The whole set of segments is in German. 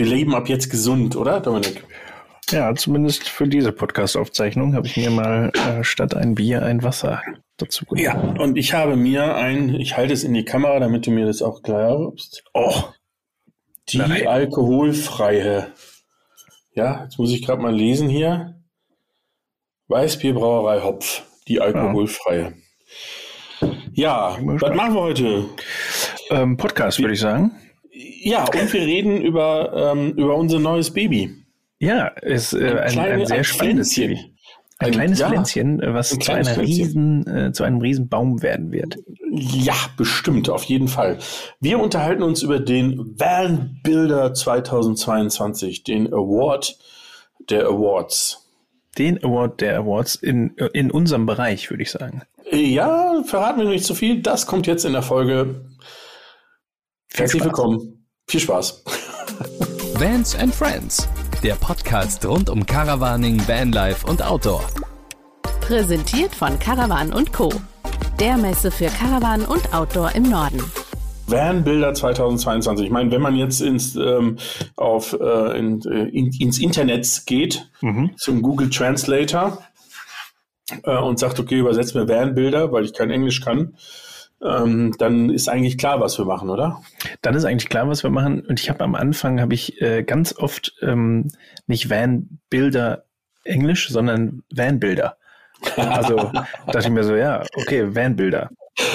wir leben ab jetzt gesund, oder, Dominik? Ja, zumindest für diese Podcast-Aufzeichnung habe ich mir mal äh, statt ein Bier ein Wasser dazu genommen. Ja, und ich habe mir ein, ich halte es in die Kamera, damit du mir das auch klar glaubst. Oh, die Nein. alkoholfreie. Ja, jetzt muss ich gerade mal lesen hier. Weißbierbrauerei Hopf, die alkoholfreie. Ja, ja was machen wir heute? Ähm, Podcast, würde ich sagen. Ja, und wir reden über, ähm, über unser neues Baby. Ja, ist äh, ein, ein, ein, sehr spannendes Baby. Ein, ein kleines ja, Pflänzchen, äh, was zu, einer riesen, äh, zu einem riesen Baum werden wird. Ja, bestimmt, auf jeden Fall. Wir unterhalten uns über den Van Builder 2022, den Award der Awards. Den Award der Awards in, in unserem Bereich, würde ich sagen. Ja, verraten wir nicht zu viel. Das kommt jetzt in der Folge. Herzlich willkommen. Viel Spaß. Vans and Friends der Podcast rund um Caravaning, Vanlife und Outdoor. Präsentiert von Caravan Co. Der Messe für Caravan und Outdoor im Norden. Van-Bilder 2022. Ich meine, wenn man jetzt ins, ähm, auf, äh, in, äh, in, ins Internet geht, mhm. zum Google Translator äh, und sagt, okay, übersetzt mir Van-Bilder, weil ich kein Englisch kann, ähm, dann ist eigentlich klar, was wir machen, oder? Dann ist eigentlich klar, was wir machen. Und ich habe am Anfang habe ich äh, ganz oft ähm, nicht Van-Bilder Englisch, sondern Van-Bilder. Also dachte ich mir so, ja, okay, Van-Bilder.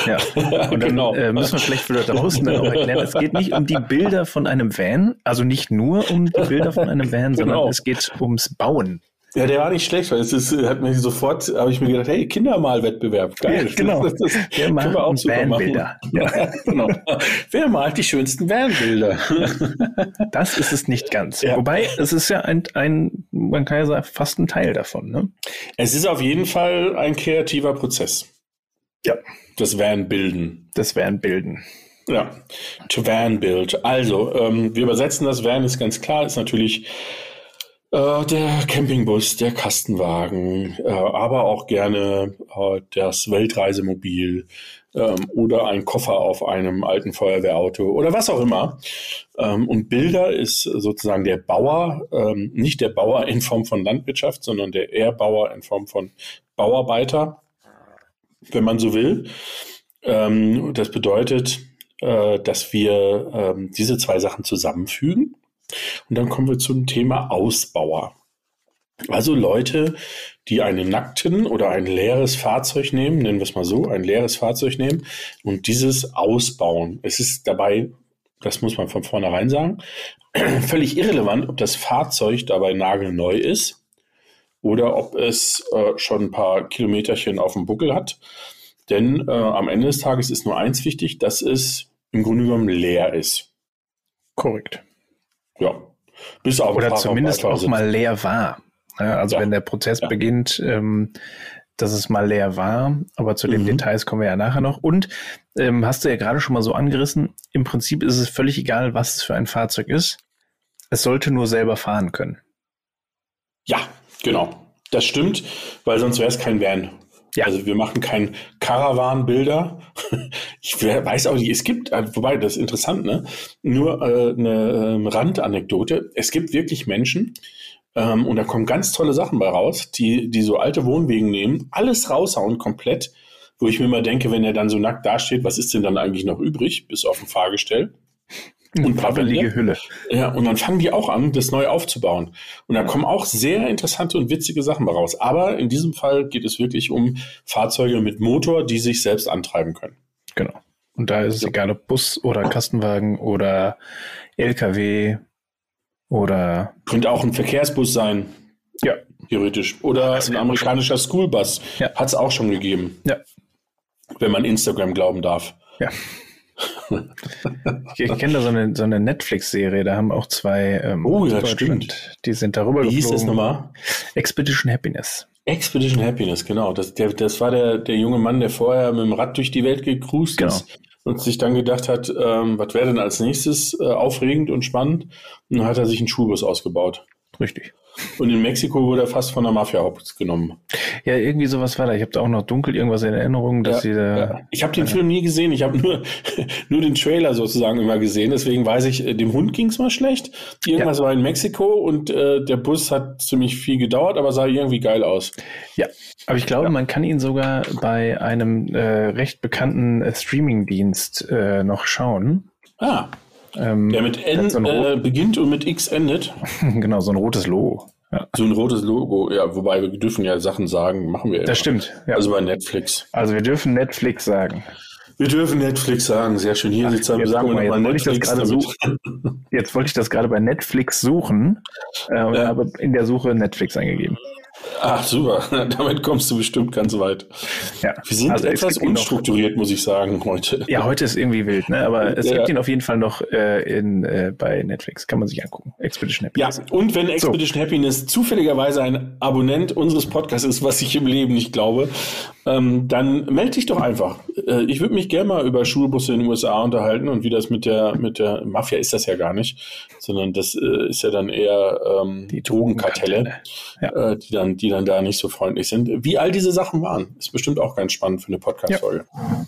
Ja, und dann genau. äh, müssen wir vielleicht für Leute draußen dann auch erklären, es geht nicht um die Bilder von einem Van, also nicht nur um die Bilder von einem Van, sondern genau. es geht ums Bauen ja, der war nicht schlecht, weil es ist, hat mir sofort, habe ich mir gedacht, hey, Kindermalwettbewerb, geil. Ja, genau. Das, das, das Wer malt auch Vanbilder? Ja, genau. Wer malt die schönsten Vanbilder? das ist es nicht ganz. Ja. Wobei, es ist ja ein, ein, man kann ja sagen, fast ein Teil davon. Ne? Es ist auf jeden Fall ein kreativer Prozess. Ja. Das Vanbilden. Das Vanbilden. Ja, to Van Build. Also, ähm, wir übersetzen das Van, ist ganz klar, ist natürlich äh, der Campingbus, der Kastenwagen, äh, aber auch gerne äh, das Weltreisemobil ähm, oder ein Koffer auf einem alten Feuerwehrauto oder was auch immer. Ähm, und Bilder ist sozusagen der Bauer, ähm, nicht der Bauer in Form von Landwirtschaft, sondern der Erbauer in Form von Bauarbeiter, wenn man so will. Ähm, das bedeutet, äh, dass wir ähm, diese zwei Sachen zusammenfügen und dann kommen wir zum Thema Ausbauer. Also Leute, die einen nackten oder ein leeres Fahrzeug nehmen, nennen wir es mal so, ein leeres Fahrzeug nehmen und dieses ausbauen. Es ist dabei, das muss man von vornherein sagen, völlig irrelevant, ob das Fahrzeug dabei nagelneu ist oder ob es äh, schon ein paar Kilometerchen auf dem Buckel hat. Denn äh, am Ende des Tages ist nur eins wichtig, dass es im Grunde genommen leer ist. Korrekt. Ja. Bis auf Oder zumindest auch mal leer war. Ja, also ja. wenn der Prozess ja. beginnt, ähm, dass es mal leer war, aber zu den mhm. Details kommen wir ja nachher noch. Und ähm, hast du ja gerade schon mal so angerissen, im Prinzip ist es völlig egal, was es für ein Fahrzeug ist. Es sollte nur selber fahren können. Ja, genau. Das stimmt, weil sonst wäre es kein Van. Ja. Also wir machen kein Caravan-Bilder. Ich weiß auch nicht, es gibt, äh, wobei das ist interessant, ne? Nur äh, eine ähm, Randanekdote. Es gibt wirklich Menschen, ähm, und da kommen ganz tolle Sachen bei raus, die, die so alte Wohnwegen nehmen, alles raushauen komplett, wo ich mir immer denke, wenn er dann so nackt dasteht, was ist denn dann eigentlich noch übrig, bis auf ein Fahrgestell? Und pappelige Hülle. Ja, und dann fangen die auch an, das neu aufzubauen. Und da kommen auch sehr interessante und witzige Sachen raus. Aber in diesem Fall geht es wirklich um Fahrzeuge mit Motor, die sich selbst antreiben können. Genau. Und da ist es egal, ob Bus oder Kastenwagen oder LKW oder. Könnte auch ein Verkehrsbus sein. Ja. Theoretisch. Oder also ein amerikanischer Schoolbus. Ja. Hat es auch schon gegeben. Ja. Wenn man Instagram glauben darf. Ja ich, ich kenne da so eine, so eine Netflix-Serie, da haben auch zwei ähm, oh, ja, stimmt. die sind darüber Wie hieß das nochmal? Expedition Happiness. Expedition Happiness, genau. Das, der, das war der, der junge Mann, der vorher mit dem Rad durch die Welt gecruised genau. ist und sich dann gedacht hat, ähm, was wäre denn als nächstes äh, aufregend und spannend? Und dann hat er sich einen Schulbus ausgebaut. Richtig. Und in Mexiko wurde er fast von der Mafia genommen. Ja, irgendwie sowas war da. Ich habe da auch noch dunkel irgendwas in Erinnerung, dass ja, sie da. Ja. Ich habe den Film nie gesehen. Ich habe nur, nur den Trailer sozusagen immer gesehen. Deswegen weiß ich, äh, dem Hund ging es mal schlecht. Irgendwas ja. war in Mexiko und äh, der Bus hat ziemlich viel gedauert, aber sah irgendwie geil aus. Ja, aber ich glaube, man kann ihn sogar bei einem äh, recht bekannten äh, Streaming-Dienst äh, noch schauen. Ah. Ähm, der mit N so äh, beginnt und mit X endet. genau, so ein rotes Logo. Ja. So ein rotes Logo, ja, wobei wir dürfen ja Sachen sagen, machen wir ja. Das stimmt. Ja. Also bei Netflix. Also wir dürfen Netflix sagen. Wir dürfen Netflix sagen, sehr schön. Hier sitzt er, sagen wir mal, jetzt wollte, ich das suchen. jetzt wollte ich das gerade bei Netflix suchen äh, und ja. habe in der Suche Netflix eingegeben. Ach, super. Damit kommst du bestimmt ganz weit. Ja. Wir sind also etwas unstrukturiert, noch, muss ich sagen, heute. Ja, heute ist irgendwie wild, ne? aber es ja. gibt ihn auf jeden Fall noch äh, in, äh, bei Netflix. Kann man sich angucken. Expedition Happiness. Ja, und wenn Expedition so. Happiness zufälligerweise ein Abonnent unseres Podcasts ist, was ich im Leben nicht glaube, ähm, dann melde dich doch einfach. Äh, ich würde mich gerne mal über Schulbusse in den USA unterhalten und wie das mit der, mit der Mafia ist das ja gar nicht, sondern das äh, ist ja dann eher ähm, die Drogenkartelle, ja. äh, die, dann, die dann da nicht so freundlich sind. Wie all diese Sachen waren, ist bestimmt auch ganz spannend für eine Podcast-Folge. Ja.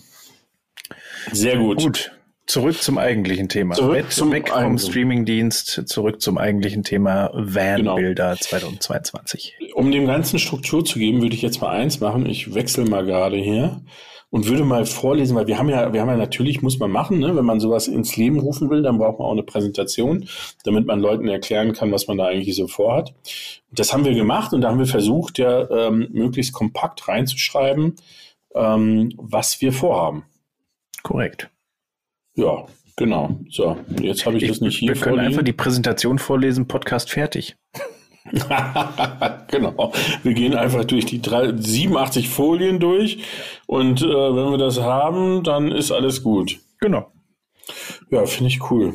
Sehr gut. Gut. Zurück zum eigentlichen Thema. Zurück zum weg vom Streamingdienst, zurück zum eigentlichen Thema Van-Bilder genau. 2022. Um dem Ganzen Struktur zu geben, würde ich jetzt mal eins machen. Ich wechsle mal gerade hier und würde mal vorlesen, weil wir haben ja, wir haben ja natürlich, muss man machen, ne? wenn man sowas ins Leben rufen will, dann braucht man auch eine Präsentation, damit man Leuten erklären kann, was man da eigentlich so vorhat. Das haben wir gemacht und da haben wir versucht, ja ähm, möglichst kompakt reinzuschreiben, ähm, was wir vorhaben. Korrekt. Ja, genau. So, jetzt habe ich, ich, das nicht hier. Wir können vorliegen. einfach die Präsentation vorlesen, Podcast fertig. genau. Wir gehen einfach durch die drei, 87 Folien durch und äh, wenn wir das haben, dann ist alles gut. Genau. Ja, finde ich cool.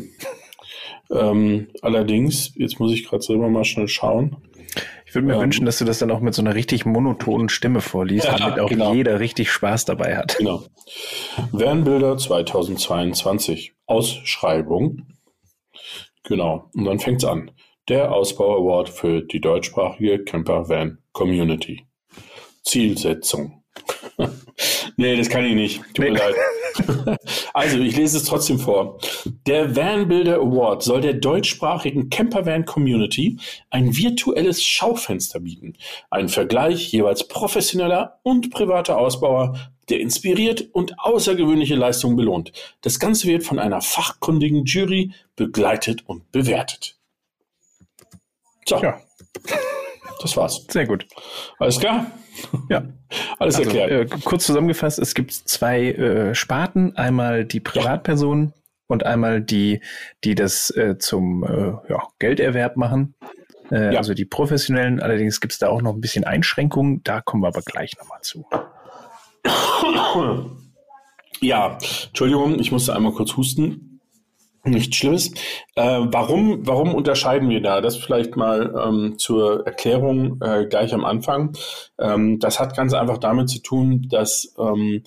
Ähm, allerdings, jetzt muss ich gerade selber mal schnell schauen. Ich würde mir ähm, wünschen, dass du das dann auch mit so einer richtig monotonen Stimme vorliest, ja, damit auch genau. jeder richtig Spaß dabei hat. Genau. Wernbilder 2022. Ausschreibung. Genau. Und dann fängt es an. Der Ausbau Award für die deutschsprachige Camper Van Community. Zielsetzung. nee, das kann ich nicht. Tut nee. mir leid. also, ich lese es trotzdem vor. Der Van Builder Award soll der deutschsprachigen Campervan Community ein virtuelles Schaufenster bieten. Ein Vergleich jeweils professioneller und privater Ausbauer, der inspiriert und außergewöhnliche Leistungen belohnt. Das Ganze wird von einer fachkundigen Jury begleitet und bewertet. So. Ja. Das war's. Sehr gut. Alles klar? Ja. Alles also, erklärt. Äh, kurz zusammengefasst, es gibt zwei äh, Sparten. Einmal die Privatpersonen ja. und einmal die, die das äh, zum äh, ja, Gelderwerb machen. Äh, ja. Also die Professionellen. Allerdings gibt es da auch noch ein bisschen Einschränkungen. Da kommen wir aber gleich nochmal zu. Ja, Entschuldigung, ich musste einmal kurz husten. Nichts Schlimmes. Äh, warum, warum unterscheiden wir da? Das vielleicht mal ähm, zur Erklärung äh, gleich am Anfang. Ähm, das hat ganz einfach damit zu tun, dass ähm,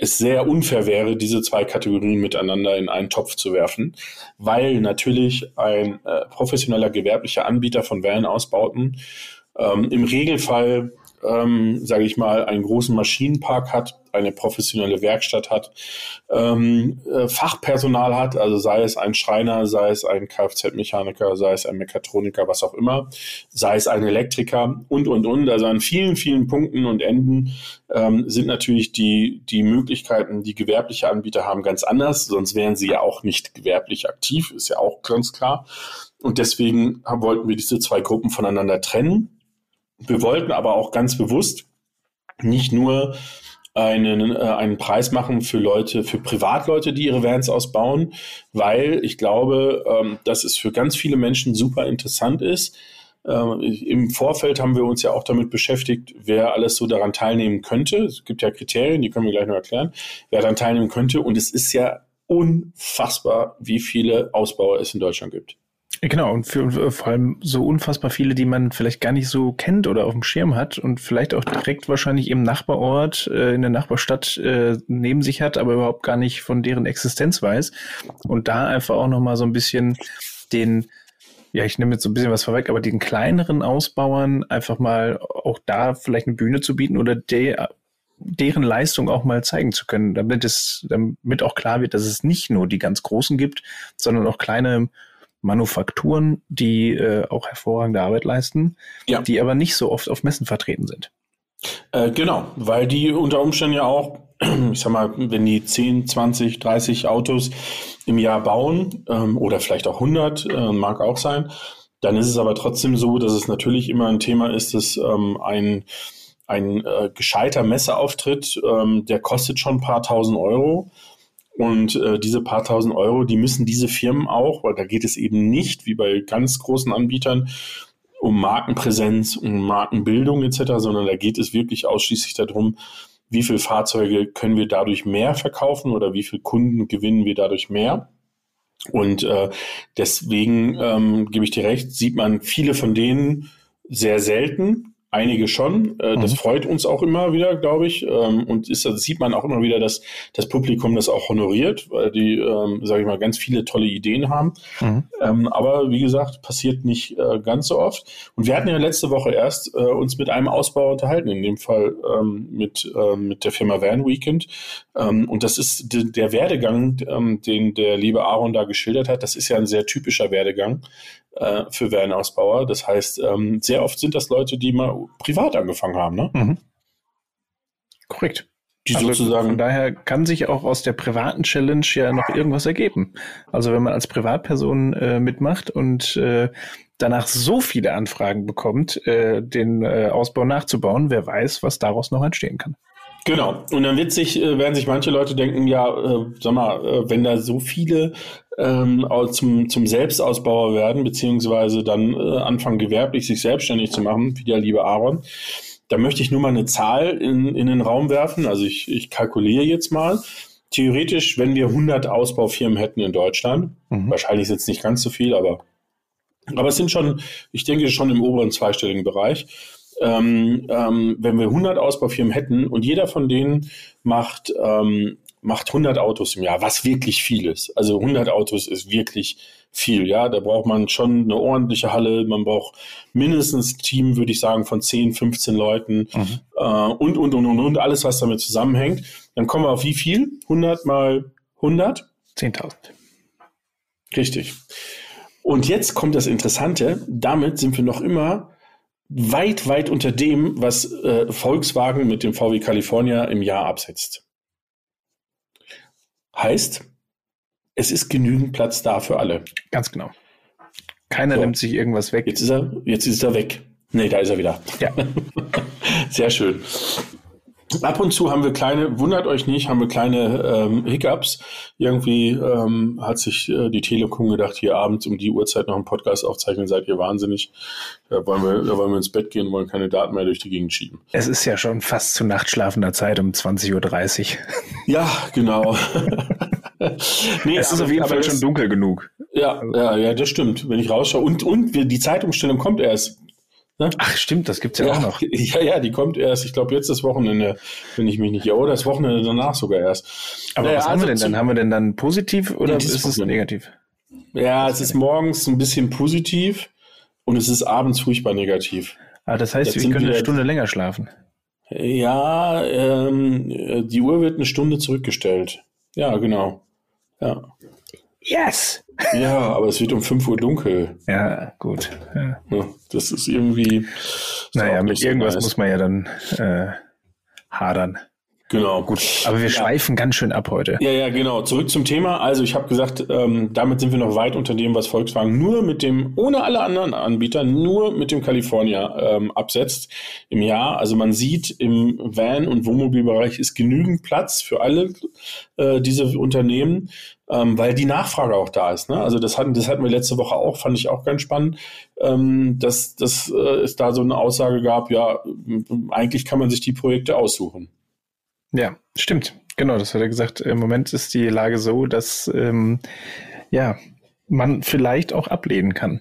es sehr unfair wäre, diese zwei Kategorien miteinander in einen Topf zu werfen, weil natürlich ein äh, professioneller gewerblicher Anbieter von Wellenausbauten ähm, im Regelfall ähm, sage ich mal, einen großen Maschinenpark hat, eine professionelle Werkstatt hat, ähm, äh, Fachpersonal hat, also sei es ein Schreiner, sei es ein Kfz-Mechaniker, sei es ein Mechatroniker, was auch immer, sei es ein Elektriker und, und, und. Also an vielen, vielen Punkten und Enden ähm, sind natürlich die, die Möglichkeiten, die gewerbliche Anbieter haben, ganz anders, sonst wären sie ja auch nicht gewerblich aktiv, ist ja auch ganz klar. Und deswegen wollten wir diese zwei Gruppen voneinander trennen. Wir wollten aber auch ganz bewusst nicht nur einen, äh, einen Preis machen für Leute, für Privatleute, die ihre Vans ausbauen, weil ich glaube, ähm, dass es für ganz viele Menschen super interessant ist. Ähm, Im Vorfeld haben wir uns ja auch damit beschäftigt, wer alles so daran teilnehmen könnte. Es gibt ja Kriterien, die können wir gleich noch erklären, wer daran teilnehmen könnte. Und es ist ja unfassbar, wie viele Ausbauer es in Deutschland gibt. Genau, und für, vor allem so unfassbar viele, die man vielleicht gar nicht so kennt oder auf dem Schirm hat und vielleicht auch direkt wahrscheinlich im Nachbarort, äh, in der Nachbarstadt äh, neben sich hat, aber überhaupt gar nicht von deren Existenz weiß. Und da einfach auch nochmal so ein bisschen den, ja, ich nehme jetzt so ein bisschen was vorweg, aber den kleineren Ausbauern einfach mal auch da vielleicht eine Bühne zu bieten oder der, deren Leistung auch mal zeigen zu können, damit es, damit auch klar wird, dass es nicht nur die ganz Großen gibt, sondern auch kleine Manufakturen, die äh, auch hervorragende Arbeit leisten, ja. die aber nicht so oft auf Messen vertreten sind. Äh, genau, weil die unter Umständen ja auch, ich sag mal, wenn die 10, 20, 30 Autos im Jahr bauen ähm, oder vielleicht auch 100, äh, mag auch sein, dann ist es aber trotzdem so, dass es natürlich immer ein Thema ist, dass ähm, ein, ein äh, gescheiter Messeauftritt, ähm, der kostet schon ein paar tausend Euro. Und äh, diese paar tausend Euro, die müssen diese Firmen auch, weil da geht es eben nicht, wie bei ganz großen Anbietern, um Markenpräsenz, um Markenbildung etc., sondern da geht es wirklich ausschließlich darum, wie viele Fahrzeuge können wir dadurch mehr verkaufen oder wie viele Kunden gewinnen wir dadurch mehr. Und äh, deswegen ähm, gebe ich dir recht, sieht man viele von denen sehr selten, Einige schon. Äh, das mhm. freut uns auch immer wieder, glaube ich. Ähm, und ist, das sieht man auch immer wieder, dass das Publikum das auch honoriert, weil die, ähm, sage ich mal, ganz viele tolle Ideen haben. Mhm. Ähm, aber wie gesagt, passiert nicht äh, ganz so oft. Und wir hatten ja letzte Woche erst äh, uns mit einem Ausbauer unterhalten, in dem Fall ähm, mit, ähm, mit der Firma Van Weekend. Ähm, und das ist der Werdegang, ähm, den der liebe Aaron da geschildert hat. Das ist ja ein sehr typischer Werdegang äh, für Van-Ausbauer. Das heißt, ähm, sehr oft sind das Leute, die mal privat angefangen haben. Ne? Mhm. Korrekt. Die also sozusagen von daher kann sich auch aus der privaten Challenge ja noch irgendwas ergeben. Also wenn man als Privatperson äh, mitmacht und äh, danach so viele Anfragen bekommt, äh, den äh, Ausbau nachzubauen, wer weiß, was daraus noch entstehen kann. Genau. Und dann wird sich, äh, werden sich manche Leute denken, ja, äh, sag mal, wenn da so viele ähm, zum, zum Selbstausbauer werden, beziehungsweise dann äh, anfangen, gewerblich sich selbstständig zu machen, wie der liebe Aaron, da möchte ich nur mal eine Zahl in, in den Raum werfen. Also ich, ich kalkuliere jetzt mal. Theoretisch, wenn wir 100 Ausbaufirmen hätten in Deutschland, mhm. wahrscheinlich ist jetzt nicht ganz so viel, aber, aber es sind schon, ich denke, schon im oberen zweistelligen Bereich ähm, ähm, wenn wir 100 Ausbaufirmen hätten und jeder von denen macht, ähm, macht 100 Autos im Jahr, was wirklich viel ist. Also 100 Autos ist wirklich viel, ja. Da braucht man schon eine ordentliche Halle, man braucht mindestens ein Team, würde ich sagen, von 10, 15 Leuten mhm. äh, und, und, und, und, und, alles, was damit zusammenhängt. Dann kommen wir auf wie viel? 100 mal 100? 10.000. Richtig. Und jetzt kommt das Interessante, damit sind wir noch immer weit, weit unter dem, was äh, Volkswagen mit dem VW California im Jahr absetzt. Heißt, es ist genügend Platz da für alle. Ganz genau. Keiner so. nimmt sich irgendwas weg. Jetzt ist er, jetzt ist er weg. Nee, da ist er wieder. Ja. Sehr schön. Ab und zu haben wir kleine, wundert euch nicht, haben wir kleine ähm, Hiccups. Irgendwie ähm, hat sich äh, die Telekom gedacht, hier abends um die Uhrzeit noch einen Podcast aufzeichnen, seid ihr wahnsinnig. Da wollen wir, da wollen wir ins Bett gehen, wollen keine Daten mehr durch die Gegend schieben. Es ist ja schon fast zu nachtschlafender Zeit um 20.30 Uhr. Ja, genau. nee, es ist auf jeden Fall schon dunkel genug. Ja, ja, ja, das stimmt. Wenn ich rausschaue. Und, und die Zeitumstellung kommt erst Ne? Ach stimmt, das gibt's ja, ja, auch noch. Ja, ja, die kommt erst, ich glaube jetzt das Wochenende, wenn ich mich nicht irre, oder das Wochenende danach sogar erst. Aber naja, was haben wir denn dann? Haben wir denn dann positiv oder ist es negativ? Ja, es ist morgens ein bisschen positiv und es ist abends furchtbar negativ. Ah, das heißt, jetzt ich könnte eine Stunde länger schlafen. Ja, ähm, die Uhr wird eine Stunde zurückgestellt. Ja, genau. Ja. Yes! Ja, aber es wird um 5 Uhr dunkel. Ja, gut. Ja. das ist irgendwie. Ist naja, mit irgendwas nice. muss man ja dann äh, hadern. Genau. Gut. Aber wir ja. schweifen ganz schön ab heute. Ja, ja, genau. Zurück zum Thema. Also ich habe gesagt, ähm, damit sind wir noch weit unter dem, was Volkswagen nur mit dem, ohne alle anderen Anbieter, nur mit dem California ähm, absetzt im Jahr. Also man sieht, im Van- und Wohnmobilbereich ist genügend Platz für alle äh, diese Unternehmen, ähm, weil die Nachfrage auch da ist. Ne? Also das hatten, das hatten wir letzte Woche auch, fand ich auch ganz spannend, ähm, dass, dass äh, es da so eine Aussage gab, ja, eigentlich kann man sich die Projekte aussuchen. Ja, stimmt. Genau, das hat er gesagt. Im Moment ist die Lage so, dass ähm, ja, man vielleicht auch ablehnen kann.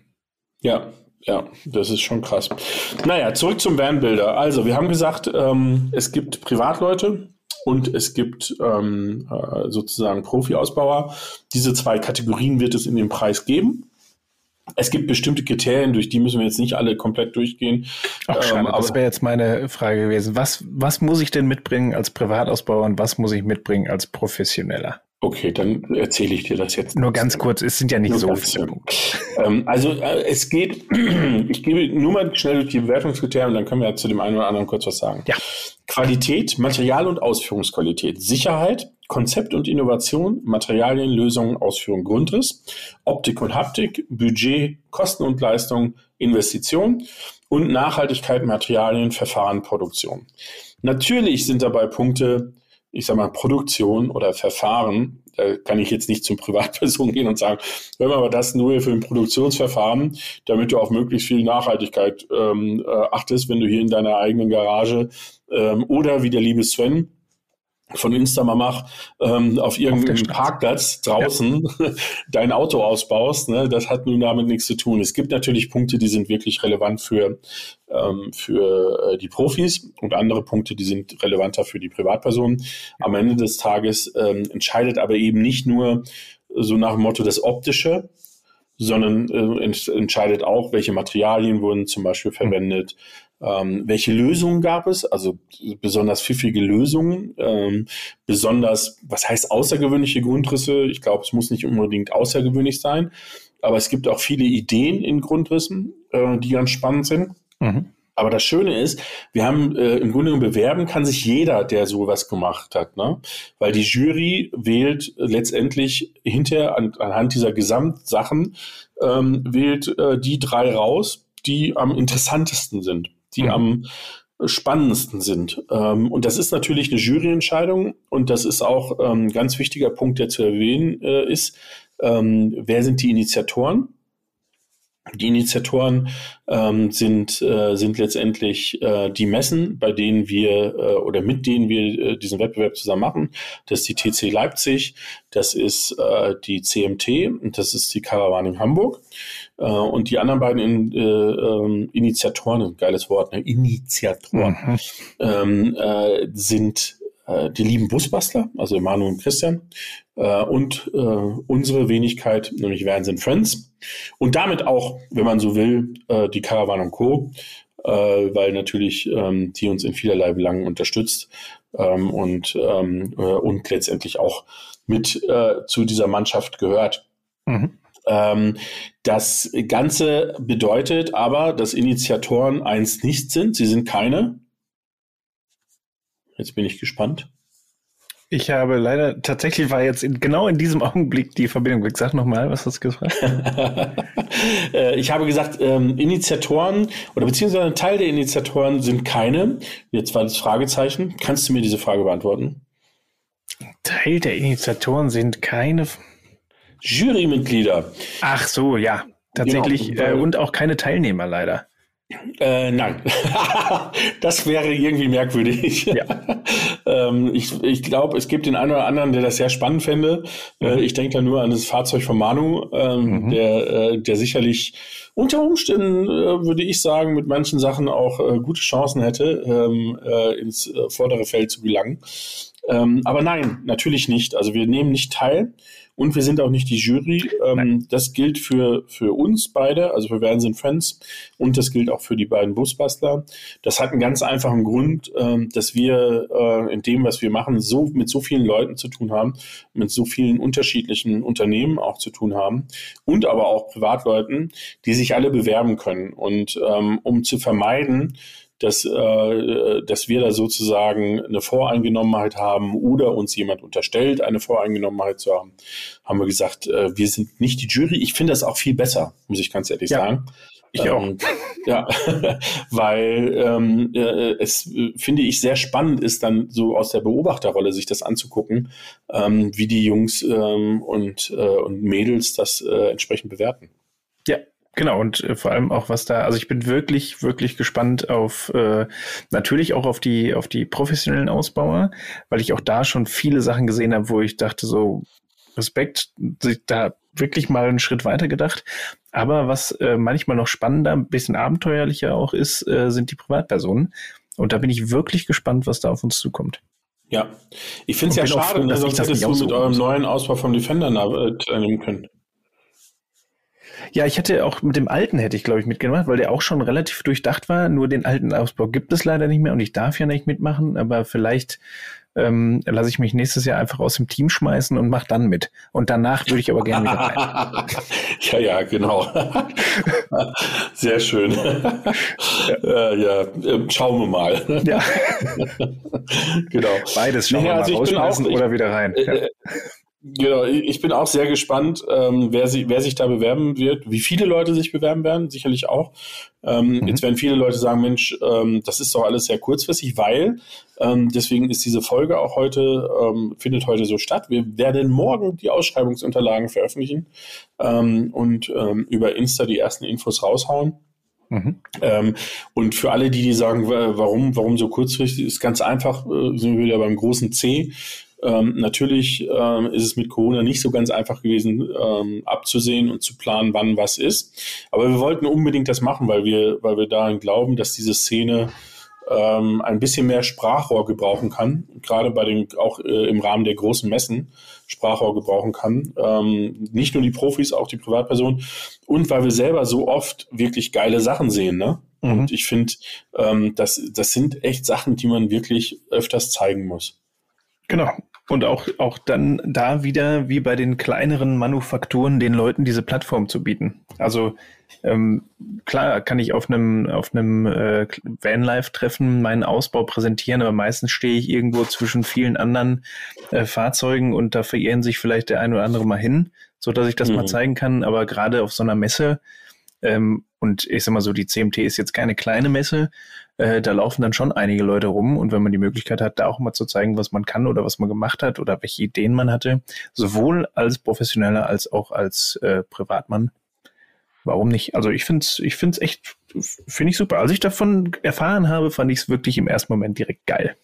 Ja, ja, das ist schon krass. Naja, zurück zum Vanbilder. Also, wir haben gesagt, ähm, es gibt Privatleute und es gibt ähm, äh, sozusagen Profi-Ausbauer. Diese zwei Kategorien wird es in dem Preis geben. Es gibt bestimmte Kriterien, durch die müssen wir jetzt nicht alle komplett durchgehen. Ach, schade, ähm, das wäre jetzt meine Frage gewesen. Was, was muss ich denn mitbringen als Privatausbauer und was muss ich mitbringen als Professioneller? Okay, dann erzähle ich dir das jetzt. Nur ganz kurz, es sind ja nicht so viele. Ähm, also äh, es geht, ich gebe nur mal schnell durch die Bewertungskriterien und dann können wir ja zu dem einen oder anderen kurz was sagen. Ja. Qualität, Material- und Ausführungsqualität, Sicherheit, Konzept und Innovation, Materialien, Lösungen, Ausführung, Grundriss, Optik und Haptik, Budget, Kosten und Leistung, Investition und Nachhaltigkeit, Materialien, Verfahren, Produktion. Natürlich sind dabei Punkte, ich sag mal, Produktion oder Verfahren, da kann ich jetzt nicht zum Privatperson gehen und sagen, wenn wir aber das nur für ein Produktionsverfahren, damit du auf möglichst viel Nachhaltigkeit ähm, äh, achtest, wenn du hier in deiner eigenen Garage ähm, oder wie der liebe Sven von Instamamach ähm, auf irgendeinem Parkplatz draußen ja. dein Auto ausbaust, ne, das hat nun damit nichts zu tun. Es gibt natürlich Punkte, die sind wirklich relevant für, ähm, für äh, die Profis und andere Punkte, die sind relevanter für die Privatpersonen. Am Ende des Tages ähm, entscheidet aber eben nicht nur so nach dem Motto das Optische, sondern äh, entscheidet auch, welche Materialien wurden zum Beispiel verwendet, ähm, welche Lösungen gab es? Also besonders pfiffige Lösungen, ähm, besonders, was heißt außergewöhnliche Grundrisse? Ich glaube, es muss nicht unbedingt außergewöhnlich sein, aber es gibt auch viele Ideen in Grundrissen, äh, die ganz spannend sind. Mhm. Aber das Schöne ist, wir haben äh, im Grunde genommen bewerben kann sich jeder, der sowas gemacht hat, ne? Weil die Jury wählt letztendlich hinter an, anhand dieser Gesamtsachen ähm, wählt äh, die drei raus, die am interessantesten sind die mhm. am spannendsten sind. Ähm, und das ist natürlich eine Juryentscheidung und das ist auch ein ähm, ganz wichtiger Punkt, der zu erwähnen äh, ist. Ähm, wer sind die Initiatoren? Die Initiatoren ähm, sind, äh, sind letztendlich äh, die Messen, bei denen wir äh, oder mit denen wir äh, diesen Wettbewerb zusammen machen. Das ist die TC Leipzig, das ist äh, die CMT und das ist die Caravan in Hamburg. Äh, und die anderen beiden in, äh, ähm, Initiatoren, geiles Wort, ne? Initiatoren, mhm. ähm, äh, sind äh, die lieben Busbastler, also Emanuel und Christian, äh, und äh, unsere Wenigkeit, nämlich Vans Friends. Und damit auch, wenn man so will, die Caravan und Co., weil natürlich ähm, die uns in vielerlei Belangen unterstützt ähm, und, ähm, äh, und letztendlich auch mit zu dieser Mannschaft gehört. Mhm. Ähm, das Ganze bedeutet aber, dass Initiatoren eins nicht sind. Sie sind keine. Jetzt bin ich gespannt. Ich habe leider, tatsächlich war jetzt in, genau in diesem Augenblick die Verbindung weg. Sag nochmal, was hast du gesagt? Äh, ich habe gesagt, ähm, Initiatoren oder beziehungsweise ein Teil der Initiatoren sind keine. Jetzt war das Fragezeichen. Kannst du mir diese Frage beantworten? Teil der Initiatoren sind keine. Jurymitglieder. Ach so, ja. Tatsächlich. Genau. Äh, und auch keine Teilnehmer leider. Äh, nein, das wäre irgendwie merkwürdig. Ja. ähm, ich ich glaube, es gibt den einen oder anderen, der das sehr spannend fände. Äh, mhm. ich denke da nur an das Fahrzeug von Manu, ähm, mhm. der, äh, der sicherlich unter Umständen, äh, würde ich sagen, mit manchen Sachen auch äh, gute Chancen hätte, ähm, äh, ins vordere Feld zu gelangen. Ähm, aber nein, natürlich nicht. Also wir nehmen nicht teil. Und wir sind auch nicht die Jury. Ähm, das gilt für, für uns beide, also für Werden sind Friends. Und das gilt auch für die beiden Busbastler. Das hat einen ganz einfachen Grund, ähm, dass wir äh, in dem, was wir machen, so mit so vielen Leuten zu tun haben, mit so vielen unterschiedlichen Unternehmen auch zu tun haben und aber auch Privatleuten, die sich alle bewerben können. Und ähm, um zu vermeiden, dass, äh, dass wir da sozusagen eine Voreingenommenheit haben oder uns jemand unterstellt, eine Voreingenommenheit zu haben, haben wir gesagt, äh, wir sind nicht die Jury. Ich finde das auch viel besser, muss ich ganz ehrlich ja. sagen. Ich auch. Ähm, ja, weil ähm, äh, es, finde ich, sehr spannend ist, dann so aus der Beobachterrolle sich das anzugucken, ähm, wie die Jungs ähm, und, äh, und Mädels das äh, entsprechend bewerten. Genau, und äh, vor allem auch, was da, also ich bin wirklich, wirklich gespannt auf, äh, natürlich auch auf die, auf die professionellen Ausbauer, weil ich auch da schon viele Sachen gesehen habe, wo ich dachte, so, Respekt, da wirklich mal einen Schritt weiter gedacht. Aber was äh, manchmal noch spannender, ein bisschen abenteuerlicher auch ist, äh, sind die Privatpersonen. Und da bin ich wirklich gespannt, was da auf uns zukommt. Ja, ich finde es ja schade, froh, dass sonst hättest du mit eurem neuen Ausbau vom Defender teilnehmen können. Ja, ich hätte auch mit dem alten hätte ich, glaube ich, mitgemacht, weil der auch schon relativ durchdacht war. Nur den alten Ausbau gibt es leider nicht mehr und ich darf ja nicht mitmachen, aber vielleicht ähm, lasse ich mich nächstes Jahr einfach aus dem Team schmeißen und mache dann mit. Und danach würde ich aber gerne wieder rein. ja, ja, genau. Sehr schön. ja, äh, ja äh, schauen wir mal. ja. genau. Beides schauen nee, wir mal also rausschmeißen auch, oder wieder rein. Äh, ja. Genau, ich bin auch sehr gespannt, ähm, wer, sie, wer sich da bewerben wird, wie viele Leute sich bewerben werden, sicherlich auch. Ähm, mhm. Jetzt werden viele Leute sagen, Mensch, ähm, das ist doch alles sehr kurzfristig, weil ähm, deswegen ist diese Folge auch heute, ähm, findet heute so statt. Wir werden morgen die Ausschreibungsunterlagen veröffentlichen ähm, und ähm, über Insta die ersten Infos raushauen. Mhm. Ähm, und für alle, die, die sagen, warum, warum so kurzfristig, ist ganz einfach, äh, sind wir wieder beim großen C. Ähm, natürlich ähm, ist es mit Corona nicht so ganz einfach gewesen, ähm, abzusehen und zu planen, wann was ist. Aber wir wollten unbedingt das machen, weil wir, weil wir daran glauben, dass diese Szene ähm, ein bisschen mehr Sprachrohr gebrauchen kann, gerade bei den, auch äh, im Rahmen der großen Messen Sprachrohr gebrauchen kann. Ähm, nicht nur die Profis, auch die Privatpersonen. Und weil wir selber so oft wirklich geile Sachen sehen, ne? Mhm. Und ich finde, ähm, das, das sind echt Sachen, die man wirklich öfters zeigen muss. Genau. Und auch, auch dann da wieder, wie bei den kleineren Manufakturen, den Leuten diese Plattform zu bieten. Also ähm, klar kann ich auf einem, auf einem äh, Vanlife-Treffen meinen Ausbau präsentieren, aber meistens stehe ich irgendwo zwischen vielen anderen äh, Fahrzeugen und da verirren sich vielleicht der ein oder andere mal hin, so dass ich das mhm. mal zeigen kann. Aber gerade auf so einer Messe, ähm, und ich sag mal so, die CMT ist jetzt keine kleine Messe, äh, da laufen dann schon einige Leute rum und wenn man die Möglichkeit hat, da auch mal zu zeigen, was man kann oder was man gemacht hat oder welche Ideen man hatte, sowohl als Professioneller als auch als äh, Privatmann, warum nicht? Also ich finde es ich find's echt, finde ich super. Als ich davon erfahren habe, fand ich es wirklich im ersten Moment direkt geil.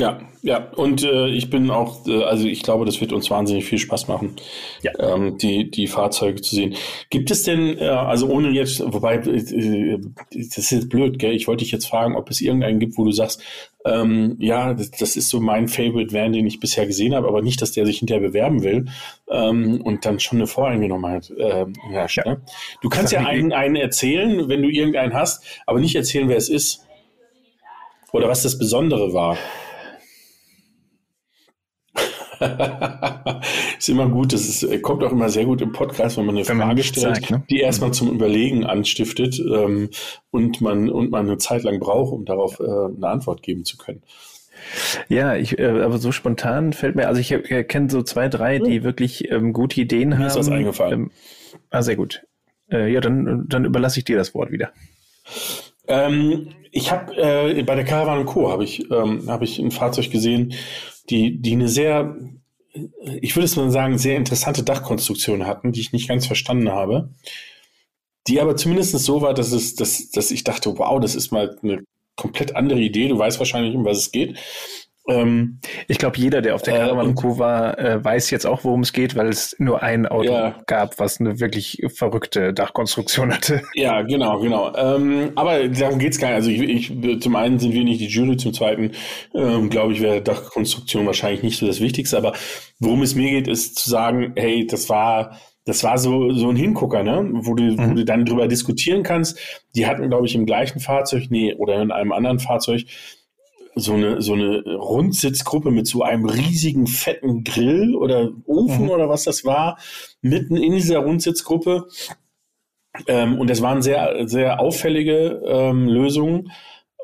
Ja, ja, und äh, ich bin auch, äh, also ich glaube, das wird uns wahnsinnig viel Spaß machen, ja. ähm, die, die Fahrzeuge zu sehen. Gibt es denn, äh, also ohne jetzt, wobei, äh, das ist jetzt blöd, gell? Ich wollte dich jetzt fragen, ob es irgendeinen gibt, wo du sagst, ähm, ja, das, das ist so mein Favorite Van, den ich bisher gesehen habe, aber nicht, dass der sich hinterher bewerben will ähm, und dann schon eine Voreingenommenheit äh, herrscht. Ja. Ne? Du kannst ja einen, einen erzählen, wenn du irgendeinen hast, aber nicht erzählen, wer es ist. Oder was das Besondere war. ist immer gut. Das ist, kommt auch immer sehr gut im Podcast, wenn man eine wenn Frage man stellt, sagt, ne? die erstmal zum Überlegen anstiftet ähm, und, man, und man eine Zeit lang braucht, um darauf äh, eine Antwort geben zu können. Ja, ich, äh, aber so spontan fällt mir, also ich äh, kenne so zwei, drei, die hm. wirklich ähm, gute Ideen mir haben. Mir ist was eingefallen. Ähm, ah, sehr gut. Äh, ja, dann, dann überlasse ich dir das Wort wieder. Ähm, ich habe äh, bei der Caravan Co. habe ich ähm, habe ich ein Fahrzeug gesehen, die, die eine sehr, ich würde es mal sagen, sehr interessante Dachkonstruktion hatten, die ich nicht ganz verstanden habe. Die aber zumindest so war, dass es, dass, dass ich dachte, wow, das ist mal eine komplett andere Idee. Du weißt wahrscheinlich, um was es geht. Ähm, ich glaube, jeder, der auf der Caravan äh, Co. war, äh, weiß jetzt auch, worum es geht, weil es nur ein Auto ja. gab, was eine wirklich verrückte Dachkonstruktion hatte. Ja, genau, genau. Ähm, aber darum geht es gar nicht. Also ich, ich, zum einen sind wir nicht die Jury, zum zweiten ähm, glaube ich, wäre Dachkonstruktion wahrscheinlich nicht so das Wichtigste. Aber worum es mir geht, ist zu sagen, hey, das war das war so, so ein Hingucker, ne? wo, du, mhm. wo du dann drüber diskutieren kannst. Die hatten, glaube ich, im gleichen Fahrzeug, nee, oder in einem anderen Fahrzeug so eine, so eine Rundsitzgruppe mit so einem riesigen, fetten Grill oder Ofen mhm. oder was das war, mitten in dieser Rundsitzgruppe. Ähm, und das waren sehr, sehr auffällige ähm, Lösungen.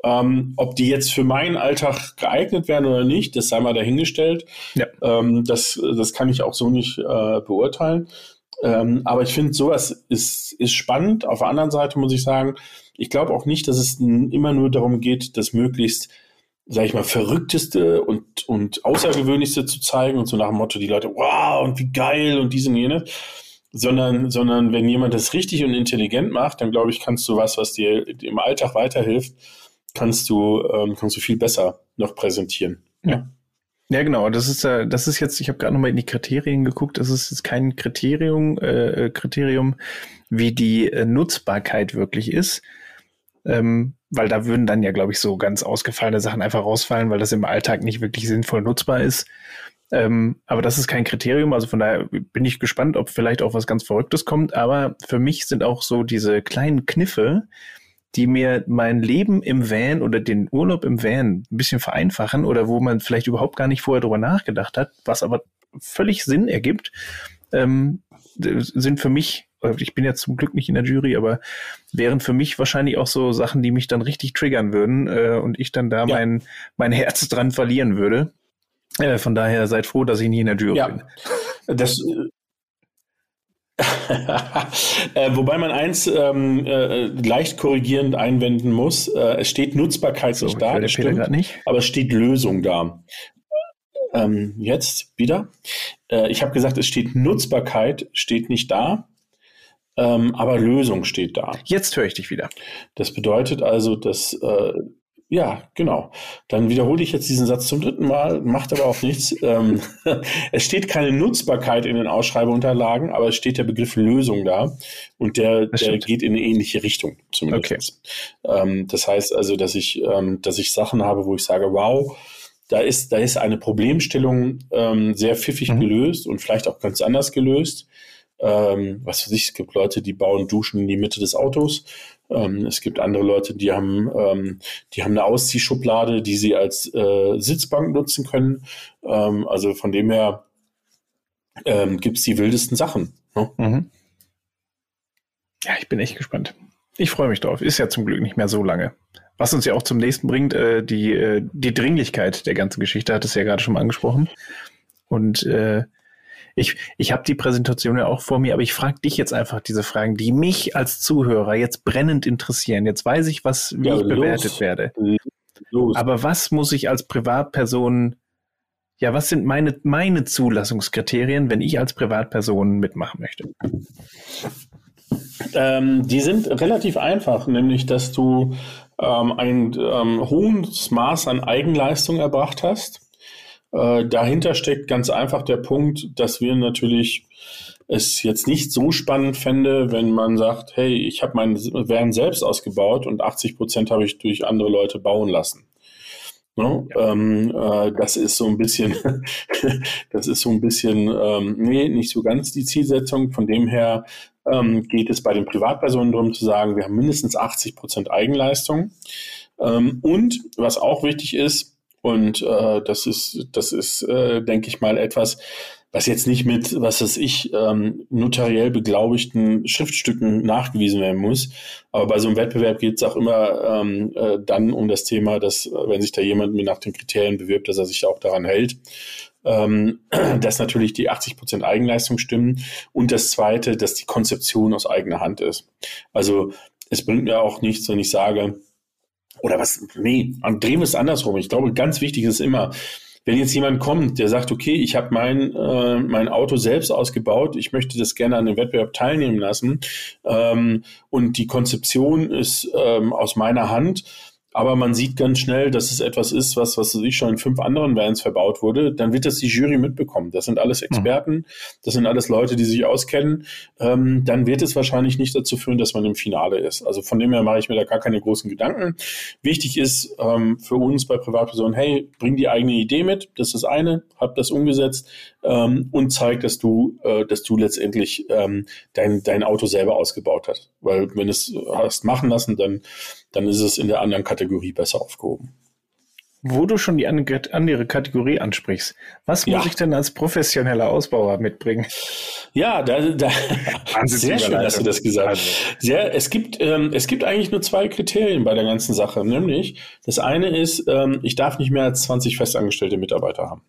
Ähm, ob die jetzt für meinen Alltag geeignet werden oder nicht, das sei mal dahingestellt. Ja. Ähm, das, das kann ich auch so nicht äh, beurteilen. Ähm, aber ich finde, sowas ist, ist spannend. Auf der anderen Seite muss ich sagen, ich glaube auch nicht, dass es immer nur darum geht, dass möglichst sag ich mal, verrückteste und, und außergewöhnlichste zu zeigen und so nach dem Motto, die Leute, wow, und wie geil und diesen jene. Sondern, sondern wenn jemand das richtig und intelligent macht, dann glaube ich, kannst du was, was dir im Alltag weiterhilft, kannst du, ähm, kannst du viel besser noch präsentieren. Ja. Ja, genau. Das ist, äh, das ist jetzt, ich habe gerade nochmal in die Kriterien geguckt, das ist jetzt kein Kriterium, äh, äh, Kriterium, wie die äh, Nutzbarkeit wirklich ist. Ähm, weil da würden dann ja, glaube ich, so ganz ausgefallene Sachen einfach rausfallen, weil das im Alltag nicht wirklich sinnvoll nutzbar ist. Ähm, aber das ist kein Kriterium. Also von daher bin ich gespannt, ob vielleicht auch was ganz Verrücktes kommt. Aber für mich sind auch so diese kleinen Kniffe, die mir mein Leben im Van oder den Urlaub im Van ein bisschen vereinfachen oder wo man vielleicht überhaupt gar nicht vorher drüber nachgedacht hat, was aber völlig Sinn ergibt, ähm, sind für mich, ich bin jetzt zum Glück nicht in der Jury, aber wären für mich wahrscheinlich auch so Sachen, die mich dann richtig triggern würden äh, und ich dann da ja. mein, mein Herz dran verlieren würde. Äh, von daher seid froh, dass ich nie in der Jury ja. bin. Das, äh, wobei man eins ähm, äh, leicht korrigierend einwenden muss, äh, es steht Nutzbarkeit so, nicht da, das stimmt, nicht. aber es steht Lösung da. Ähm, jetzt wieder. Äh, ich habe gesagt, es steht Nutzbarkeit, steht nicht da, ähm, aber Lösung steht da. Jetzt höre ich dich wieder. Das bedeutet also, dass äh, ja, genau. Dann wiederhole ich jetzt diesen Satz zum dritten Mal, macht aber auch nichts. ähm, es steht keine Nutzbarkeit in den Ausschreibeunterlagen, aber es steht der Begriff Lösung da und der, der geht in eine ähnliche Richtung zumindest. Okay. Ähm, das heißt also, dass ich, ähm, dass ich Sachen habe, wo ich sage, wow, da ist, da ist eine Problemstellung ähm, sehr pfiffig mhm. gelöst und vielleicht auch ganz anders gelöst. Ähm, was für sich, es gibt Leute, die bauen Duschen in die Mitte des Autos. Ähm, es gibt andere Leute, die haben, ähm, die haben eine Ausziehschublade, die sie als äh, Sitzbank nutzen können. Ähm, also von dem her ähm, gibt es die wildesten Sachen. Ne? Mhm. Ja, ich bin echt gespannt. Ich freue mich drauf. Ist ja zum Glück nicht mehr so lange. Was uns ja auch zum nächsten bringt, äh, die, äh, die Dringlichkeit der ganzen Geschichte, hat es ja gerade schon mal angesprochen. Und äh, ich, ich habe die Präsentation ja auch vor mir, aber ich frage dich jetzt einfach diese Fragen, die mich als Zuhörer jetzt brennend interessieren. Jetzt weiß ich, was, wie ja, ich los. bewertet werde. Los. Aber was muss ich als Privatperson, ja, was sind meine, meine Zulassungskriterien, wenn ich als Privatperson mitmachen möchte? Ähm, die sind relativ einfach, nämlich dass du ähm, ein ähm, hohes Maß an Eigenleistung erbracht hast äh, dahinter steckt ganz einfach der Punkt, dass wir natürlich es jetzt nicht so spannend fände, wenn man sagt, hey, ich habe meinen Van selbst ausgebaut und 80 Prozent habe ich durch andere Leute bauen lassen. No? Ja. Ähm, äh, das ist so ein bisschen, das ist so ein bisschen, ähm, nee, nicht so ganz die Zielsetzung. Von dem her ähm, geht es bei den Privatpersonen darum zu sagen, wir haben mindestens 80 Prozent Eigenleistung. Ähm, und was auch wichtig ist, und äh, das ist, das ist, äh, denke ich mal, etwas, was jetzt nicht mit, was weiß ich, ähm, notariell beglaubigten Schriftstücken nachgewiesen werden muss. Aber bei so einem Wettbewerb geht es auch immer ähm, äh, dann um das Thema, dass, äh, wenn sich da jemand nach den Kriterien bewirbt, dass er sich auch daran hält. Ähm, dass natürlich die 80 Prozent Eigenleistung stimmen. Und das Zweite, dass die Konzeption aus eigener Hand ist. Also es bringt mir auch nichts, wenn ich sage, oder was, nee, drehen wir es andersrum. Ich glaube, ganz wichtig ist immer, wenn jetzt jemand kommt, der sagt, okay, ich habe mein, äh, mein Auto selbst ausgebaut, ich möchte das gerne an dem Wettbewerb teilnehmen lassen ähm, und die Konzeption ist ähm, aus meiner Hand, aber man sieht ganz schnell, dass es etwas ist, was, was ich schon in fünf anderen Vans verbaut wurde, dann wird das die Jury mitbekommen. Das sind alles Experten, das sind alles Leute, die sich auskennen. Ähm, dann wird es wahrscheinlich nicht dazu führen, dass man im Finale ist. Also von dem her mache ich mir da gar keine großen Gedanken. Wichtig ist ähm, für uns bei Privatpersonen, hey, bring die eigene Idee mit, das ist das eine, hab das umgesetzt ähm, und zeig, dass du, äh, dass du letztendlich ähm, dein, dein Auto selber ausgebaut hast. Weil wenn es hast machen lassen, dann dann ist es in der anderen Kategorie besser aufgehoben. Wo du schon die andere Kategorie ansprichst, was muss ja. ich denn als professioneller Ausbauer mitbringen? Ja, da, da sehr schön, dass du das gesagt hast. Also. Sehr, es gibt, ähm, es gibt eigentlich nur zwei Kriterien bei der ganzen Sache, nämlich das eine ist, ähm, ich darf nicht mehr als 20 festangestellte Mitarbeiter haben,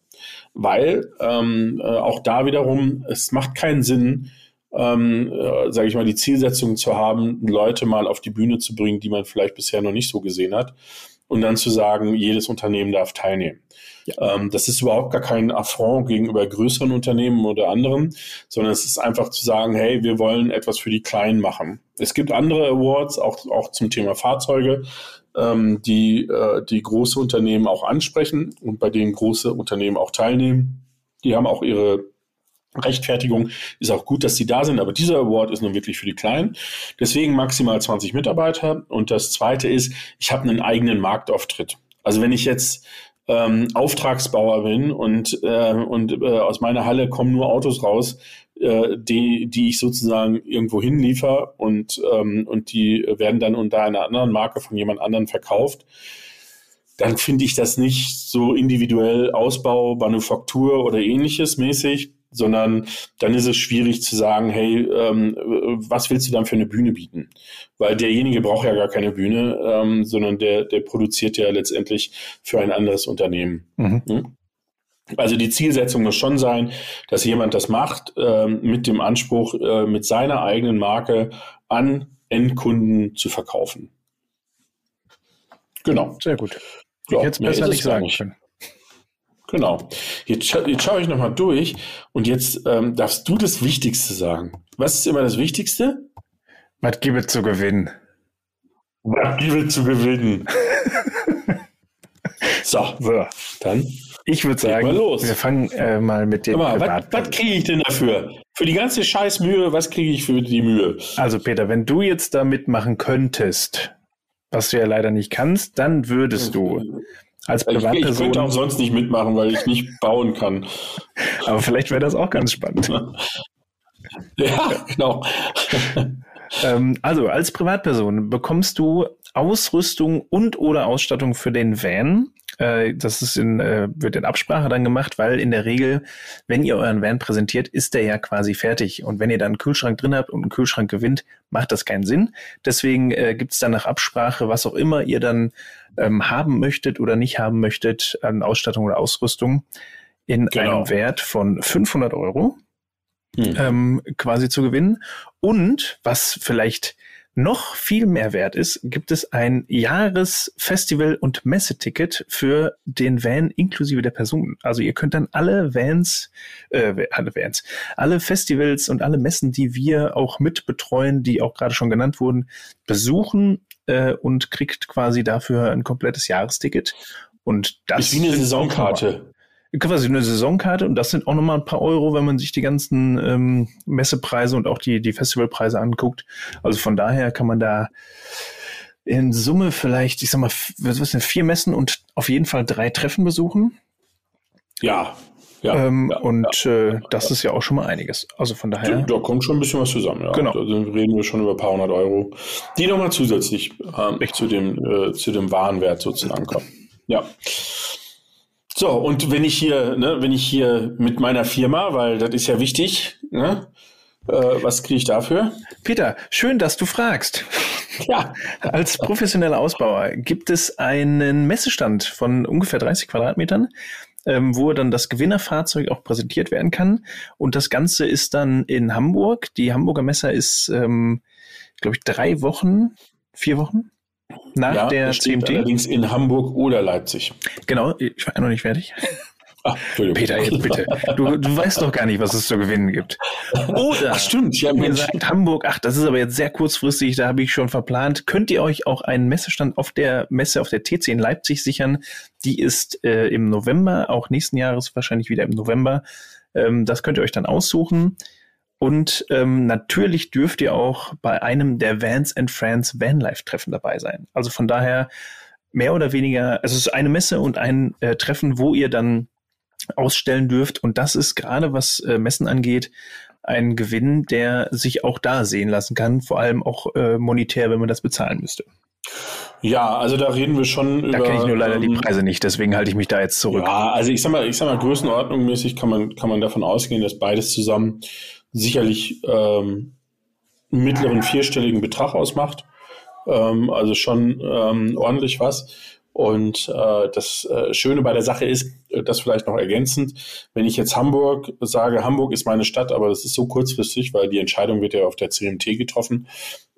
weil ähm, äh, auch da wiederum es macht keinen Sinn, ähm, äh, sage ich mal, die Zielsetzung zu haben, Leute mal auf die Bühne zu bringen, die man vielleicht bisher noch nicht so gesehen hat, und dann zu sagen, jedes Unternehmen darf teilnehmen. Ja. Ähm, das ist überhaupt gar kein Affront gegenüber größeren Unternehmen oder anderen, sondern es ist einfach zu sagen, hey, wir wollen etwas für die Kleinen machen. Es gibt andere Awards, auch, auch zum Thema Fahrzeuge, ähm, die, äh, die große Unternehmen auch ansprechen und bei denen große Unternehmen auch teilnehmen. Die haben auch ihre Rechtfertigung ist auch gut, dass die da sind, aber dieser Award ist nun wirklich für die Kleinen. Deswegen maximal 20 Mitarbeiter. Und das Zweite ist, ich habe einen eigenen Marktauftritt. Also wenn ich jetzt ähm, Auftragsbauer bin und, äh, und äh, aus meiner Halle kommen nur Autos raus, äh, die, die ich sozusagen irgendwo hinliefer und, ähm, und die werden dann unter einer anderen Marke von jemand anderen verkauft, dann finde ich das nicht so individuell Ausbau, Manufaktur oder ähnliches mäßig, sondern dann ist es schwierig zu sagen, hey, ähm, was willst du dann für eine Bühne bieten? Weil derjenige braucht ja gar keine Bühne, ähm, sondern der, der produziert ja letztendlich für ein anderes Unternehmen. Mhm. Hm? Also die Zielsetzung muss schon sein, dass jemand das macht ähm, mit dem Anspruch, äh, mit seiner eigenen Marke an Endkunden zu verkaufen. Genau. Sehr gut. Ich ja, hätte es besser nicht sagen können. Genau. Jetzt, jetzt schaue ich nochmal durch und jetzt ähm, darfst du das Wichtigste sagen. Was ist immer das Wichtigste? Was gibt es zu gewinnen? Was gibt es zu gewinnen? so, so, dann. Ich würde sagen, wir fangen äh, mal mit dem. Was, was kriege ich denn dafür? Für die ganze Scheißmühe, was kriege ich für die Mühe? Also Peter, wenn du jetzt da mitmachen könntest, was du ja leider nicht kannst, dann würdest du als Privatperson. Ich, ich könnte auch sonst nicht mitmachen, weil ich nicht bauen kann. Aber vielleicht wäre das auch ganz spannend. ja, genau. ähm, also als Privatperson bekommst du Ausrüstung und oder Ausstattung für den Van. Äh, das ist in, äh, wird in Absprache dann gemacht, weil in der Regel, wenn ihr euren Van präsentiert, ist der ja quasi fertig. Und wenn ihr dann einen Kühlschrank drin habt und einen Kühlschrank gewinnt, macht das keinen Sinn. Deswegen äh, gibt es dann nach Absprache, was auch immer ihr dann ähm, haben möchtet oder nicht haben möchtet an Ausstattung oder Ausrüstung in genau. einem Wert von 500 Euro hm. ähm, quasi zu gewinnen. Und was vielleicht noch viel mehr wert ist, gibt es ein Jahresfestival- und Messeticket für den Van inklusive der Personen. Also ihr könnt dann alle Vans, äh, alle Vans, alle Festivals und alle Messen, die wir auch mit betreuen, die auch gerade schon genannt wurden, besuchen äh, und kriegt quasi dafür ein komplettes Jahresticket. Und das ist wie eine Saisonkarte quasi eine Saisonkarte und das sind auch nochmal ein paar Euro, wenn man sich die ganzen ähm, Messepreise und auch die, die Festivalpreise anguckt. Also von daher kann man da in Summe vielleicht, ich sag mal, was ist denn, vier Messen und auf jeden Fall drei Treffen besuchen. Ja. Ja, ähm, ja und ja, äh, das ist ja auch schon mal einiges. Also von daher. Da, da kommt schon ein bisschen was zusammen, ja. Genau. Da reden wir schon über ein paar hundert Euro, die nochmal zusätzlich ähm, zu, dem, äh, zu dem Warenwert sozusagen kommen. Ja. So, und wenn ich hier, ne, wenn ich hier mit meiner Firma, weil das ist ja wichtig, ne, äh, was kriege ich dafür? Peter, schön, dass du fragst. Ja. Als professioneller Ausbauer gibt es einen Messestand von ungefähr 30 Quadratmetern, ähm, wo dann das Gewinnerfahrzeug auch präsentiert werden kann. Und das Ganze ist dann in Hamburg. Die Hamburger Messe ist, ähm, glaube ich, drei Wochen, vier Wochen nach ja, der CMT. Allerdings in Hamburg oder Leipzig. Genau, ich war noch nicht fertig. Ach, Peter, jetzt bitte. Du, du weißt doch gar nicht, was es zu gewinnen gibt. Oder ach, stimmt. Habe mir gesagt, Hamburg, ach, das ist aber jetzt sehr kurzfristig, da habe ich schon verplant. Könnt ihr euch auch einen Messestand auf der Messe, auf der TC in Leipzig sichern? Die ist äh, im November, auch nächsten Jahres wahrscheinlich wieder im November. Ähm, das könnt ihr euch dann aussuchen. Und ähm, natürlich dürft ihr auch bei einem der Vans and Friends Vanlife-Treffen dabei sein. Also von daher mehr oder weniger, also es ist eine Messe und ein äh, Treffen, wo ihr dann ausstellen dürft. Und das ist gerade, was äh, Messen angeht, ein Gewinn, der sich auch da sehen lassen kann, vor allem auch äh, monetär, wenn man das bezahlen müsste. Ja, also da reden wir schon da über. Da kenne ich nur leider ähm, die Preise nicht, deswegen halte ich mich da jetzt zurück. Ja, also ich sag mal, ich sag mal, größenordnungmäßig kann man, kann man davon ausgehen, dass beides zusammen sicherlich ähm, einen mittleren vierstelligen Betrag ausmacht. Ähm, also schon ähm, ordentlich was. Und äh, das äh, Schöne bei der Sache ist, das vielleicht noch ergänzend, wenn ich jetzt Hamburg sage, Hamburg ist meine Stadt, aber das ist so kurzfristig, weil die Entscheidung wird ja auf der CMT getroffen.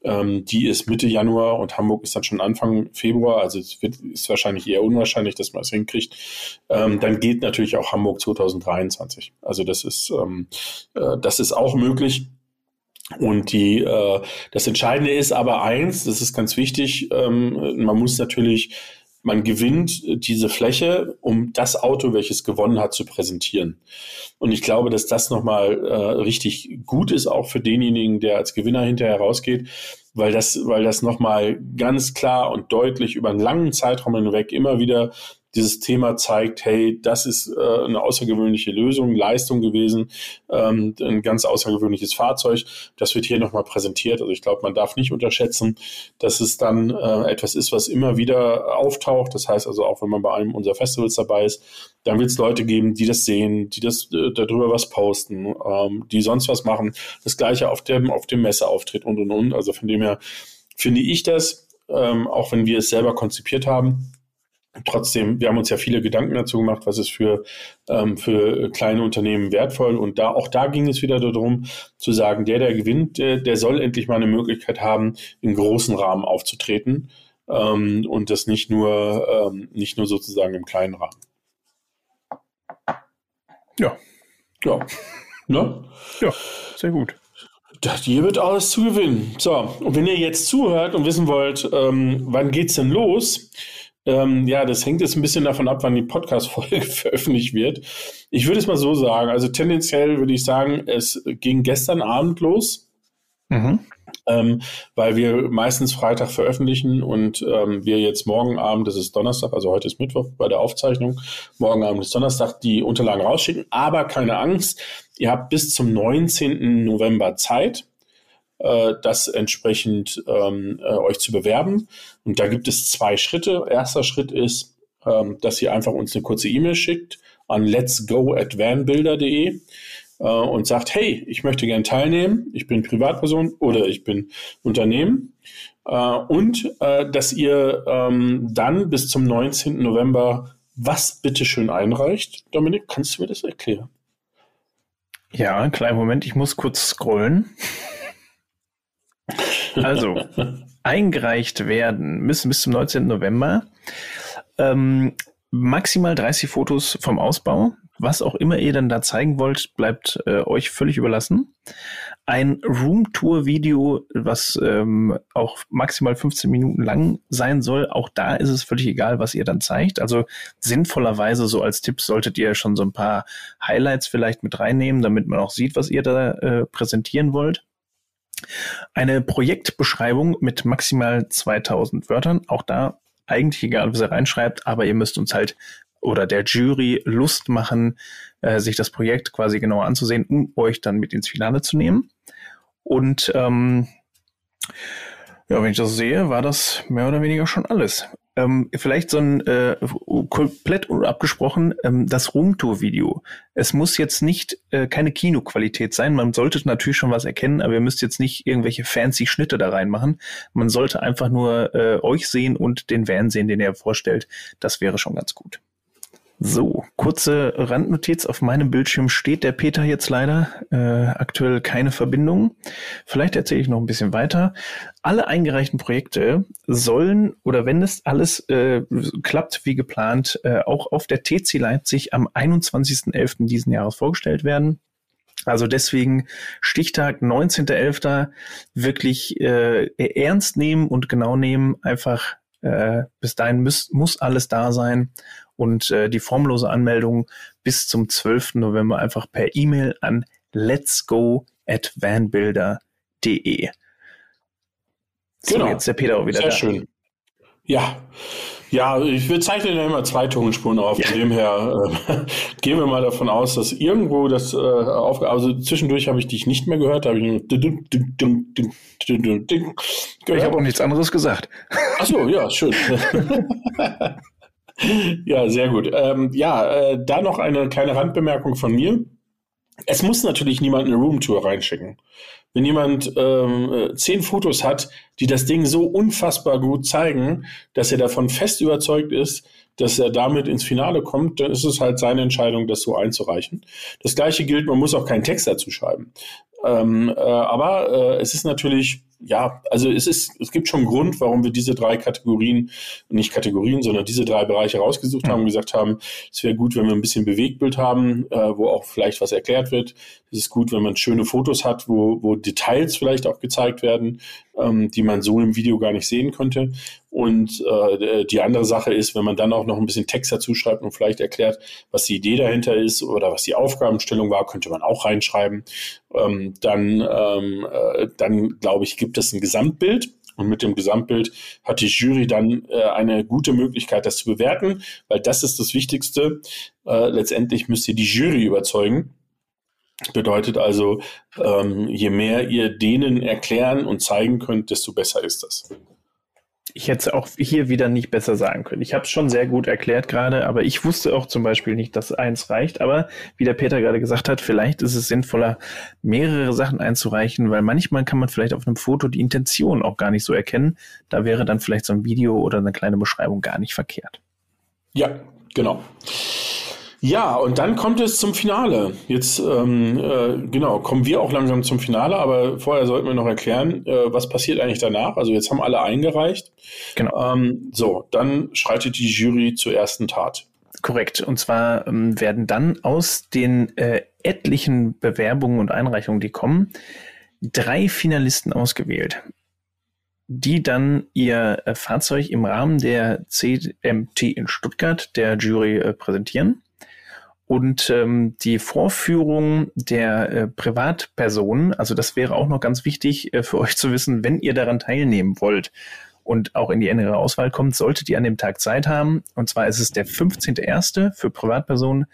Ähm, die ist Mitte Januar und Hamburg ist dann schon Anfang Februar, also es wird, ist wahrscheinlich eher unwahrscheinlich, dass man es hinkriegt. Ähm, dann geht natürlich auch Hamburg 2023. Also das ist, ähm, äh, das ist auch möglich. Und die, äh, das Entscheidende ist aber eins, das ist ganz wichtig, ähm, man muss natürlich man gewinnt diese Fläche, um das Auto, welches gewonnen hat, zu präsentieren. Und ich glaube, dass das nochmal äh, richtig gut ist, auch für denjenigen, der als Gewinner hinterher rausgeht, weil das, weil das nochmal ganz klar und deutlich über einen langen Zeitraum hinweg immer wieder dieses Thema zeigt, hey, das ist äh, eine außergewöhnliche Lösung, Leistung gewesen, ähm, ein ganz außergewöhnliches Fahrzeug. Das wird hier nochmal präsentiert. Also ich glaube, man darf nicht unterschätzen, dass es dann äh, etwas ist, was immer wieder auftaucht. Das heißt also auch, wenn man bei einem unserer Festivals dabei ist, dann wird es Leute geben, die das sehen, die das äh, darüber was posten, ähm, die sonst was machen. Das gleiche auf dem auf dem Messeauftritt und und und. Also von dem her finde ich das, ähm, auch wenn wir es selber konzipiert haben, Trotzdem, wir haben uns ja viele Gedanken dazu gemacht, was ist für, ähm, für kleine Unternehmen wertvoll. Und da, auch da ging es wieder darum, zu sagen, der, der gewinnt, der, der soll endlich mal eine Möglichkeit haben, im großen Rahmen aufzutreten. Ähm, und das nicht nur, ähm, nicht nur sozusagen im kleinen Rahmen. Ja. Ja. Ne? Ja, sehr gut. Das hier wird alles zu gewinnen. So, und wenn ihr jetzt zuhört und wissen wollt, ähm, wann geht's denn los? Ähm, ja, das hängt jetzt ein bisschen davon ab, wann die Podcast-Folge veröffentlicht wird. Ich würde es mal so sagen. Also tendenziell würde ich sagen, es ging gestern Abend los. Mhm. Ähm, weil wir meistens Freitag veröffentlichen und ähm, wir jetzt morgen Abend, das ist Donnerstag, also heute ist Mittwoch bei der Aufzeichnung, morgen Abend ist Donnerstag, die Unterlagen rausschicken. Aber keine Angst, ihr habt bis zum 19. November Zeit äh, das entsprechend ähm, äh, euch zu bewerben. Und da gibt es zwei Schritte. Erster Schritt ist, ähm, dass ihr einfach uns eine kurze E-Mail schickt an letsgo at vanbuilder.de äh, und sagt, hey, ich möchte gern teilnehmen, ich bin Privatperson oder ich bin Unternehmen. Äh, und äh, dass ihr ähm, dann bis zum 19. November was bitteschön einreicht. Dominik, kannst du mir das erklären? Ja, kleinen Moment, ich muss kurz scrollen. Also, eingereicht werden müssen bis zum 19. November. Ähm, maximal 30 Fotos vom Ausbau. Was auch immer ihr dann da zeigen wollt, bleibt äh, euch völlig überlassen. Ein Roomtour-Video, was ähm, auch maximal 15 Minuten lang sein soll. Auch da ist es völlig egal, was ihr dann zeigt. Also sinnvollerweise so als Tipp solltet ihr schon so ein paar Highlights vielleicht mit reinnehmen, damit man auch sieht, was ihr da äh, präsentieren wollt. Eine Projektbeschreibung mit maximal 2000 Wörtern. Auch da eigentlich egal, was ihr reinschreibt, aber ihr müsst uns halt oder der Jury Lust machen, äh, sich das Projekt quasi genauer anzusehen, um euch dann mit ins Finale zu nehmen. Und ähm, ja, wenn ich das sehe, war das mehr oder weniger schon alles. Ähm, vielleicht so ein äh, komplett abgesprochen, ähm, das Roomtour-Video. Es muss jetzt nicht äh, keine Kinoqualität sein. Man sollte natürlich schon was erkennen, aber ihr müsst jetzt nicht irgendwelche fancy Schnitte da reinmachen. Man sollte einfach nur äh, euch sehen und den Van sehen, den ihr vorstellt. Das wäre schon ganz gut. So, kurze Randnotiz. Auf meinem Bildschirm steht der Peter jetzt leider. Äh, aktuell keine Verbindung. Vielleicht erzähle ich noch ein bisschen weiter. Alle eingereichten Projekte sollen, oder wenn es alles äh, klappt wie geplant, äh, auch auf der TC Leipzig am 21.11. diesen Jahres vorgestellt werden. Also deswegen Stichtag 19.11. wirklich äh, ernst nehmen und genau nehmen. Einfach äh, bis dahin muss, muss alles da sein und äh, die formlose Anmeldung bis zum 12. November einfach per E-Mail an letsgo at vanbuilder.de. So, genau. jetzt der Peter auch wieder Sehr da. schön. Ja, ja, ich bezeichne ja immer zwei Tonspuren auf. Ja. Von dem her äh, gehen wir mal davon aus, dass irgendwo das äh, auf, also zwischendurch habe ich dich nicht mehr gehört, da habe ich nur ich habe auch nichts anderes gesagt. Ach so, ja, schön. Ja, sehr gut. Ähm, ja, äh, da noch eine kleine Randbemerkung von mir. Es muss natürlich niemand eine Roomtour reinschicken. Wenn jemand ähm, äh, zehn Fotos hat, die das Ding so unfassbar gut zeigen, dass er davon fest überzeugt ist, dass er damit ins Finale kommt, dann ist es halt seine Entscheidung, das so einzureichen. Das gleiche gilt, man muss auch keinen Text dazu schreiben. Ähm, äh, aber äh, es ist natürlich ja, also es ist, es gibt schon einen Grund, warum wir diese drei Kategorien, nicht Kategorien, sondern diese drei Bereiche rausgesucht mhm. haben und gesagt haben, es wäre gut, wenn wir ein bisschen Bewegtbild haben, äh, wo auch vielleicht was erklärt wird. Es ist gut, wenn man schöne Fotos hat, wo, wo Details vielleicht auch gezeigt werden, ähm, die man so im Video gar nicht sehen könnte. Und äh, die andere Sache ist, wenn man dann auch noch ein bisschen Text dazu schreibt und vielleicht erklärt, was die Idee dahinter ist oder was die Aufgabenstellung war, könnte man auch reinschreiben. Ähm, dann, ähm, äh, dann glaube ich, gibt es ein Gesamtbild Und mit dem Gesamtbild hat die Jury dann äh, eine gute Möglichkeit, das zu bewerten, weil das ist das Wichtigste. Äh, letztendlich müsst ihr die Jury überzeugen. Bedeutet also, ähm, je mehr ihr denen erklären und zeigen könnt, desto besser ist das. Ich hätte es auch hier wieder nicht besser sagen können. Ich habe es schon sehr gut erklärt gerade, aber ich wusste auch zum Beispiel nicht, dass eins reicht. Aber wie der Peter gerade gesagt hat, vielleicht ist es sinnvoller, mehrere Sachen einzureichen, weil manchmal kann man vielleicht auf einem Foto die Intention auch gar nicht so erkennen. Da wäre dann vielleicht so ein Video oder eine kleine Beschreibung gar nicht verkehrt. Ja, genau. Ja, und dann kommt es zum Finale. Jetzt, ähm, äh, genau, kommen wir auch langsam zum Finale, aber vorher sollten wir noch erklären, äh, was passiert eigentlich danach. Also jetzt haben alle eingereicht. Genau. Ähm, so, dann schreitet die Jury zur ersten Tat. Korrekt. Und zwar ähm, werden dann aus den äh, etlichen Bewerbungen und Einreichungen, die kommen, drei Finalisten ausgewählt, die dann ihr äh, Fahrzeug im Rahmen der CMT in Stuttgart der Jury äh, präsentieren. Und ähm, die Vorführung der äh, Privatpersonen, also das wäre auch noch ganz wichtig äh, für euch zu wissen, wenn ihr daran teilnehmen wollt und auch in die engere Auswahl kommt, solltet ihr an dem Tag Zeit haben. Und zwar ist es der 15.01. für Privatpersonen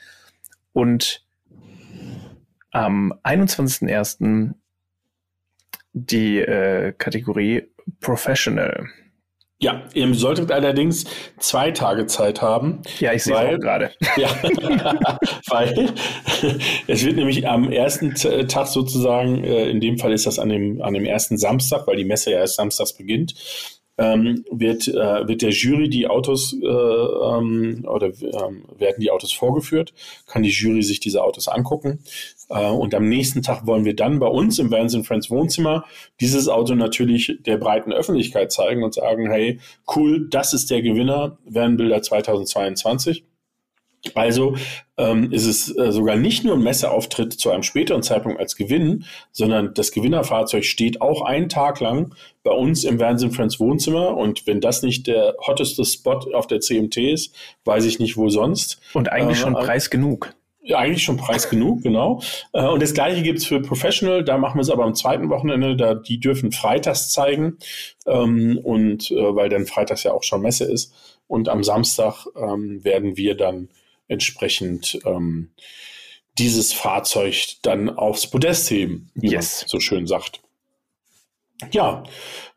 und am 21.01. die äh, Kategorie Professional. Ja, ihr solltet allerdings zwei Tage Zeit haben. Ja, ich sehe es gerade. Ja, weil es wird nämlich am ersten Tag sozusagen, äh, in dem Fall ist das an dem, an dem ersten Samstag, weil die Messe ja erst samstags beginnt, ähm, wird, äh, wird der Jury die Autos äh, ähm, oder ähm, werden die Autos vorgeführt, kann die Jury sich diese Autos angucken. Äh, und am nächsten Tag wollen wir dann bei uns im Vans Friends Wohnzimmer dieses Auto natürlich der breiten Öffentlichkeit zeigen und sagen, hey, cool, das ist der Gewinner, Vanbilder 2022. Also ähm, ist es äh, sogar nicht nur ein Messeauftritt zu einem späteren Zeitpunkt als Gewinn, sondern das Gewinnerfahrzeug steht auch einen Tag lang bei uns im Wahnsinn Friends Wohnzimmer. Und wenn das nicht der hotteste Spot auf der CMT ist, weiß ich nicht, wo sonst. Und eigentlich äh, schon Preis genug. Ja, eigentlich schon Preis genug, genau. Äh, und das gleiche gibt's für Professional, da machen wir es aber am zweiten Wochenende, da die dürfen freitags zeigen. Ähm, und äh, weil dann freitags ja auch schon Messe ist. Und am Samstag ähm, werden wir dann entsprechend ähm, dieses Fahrzeug dann aufs Podest heben, wie yes. man so schön sagt. Ja,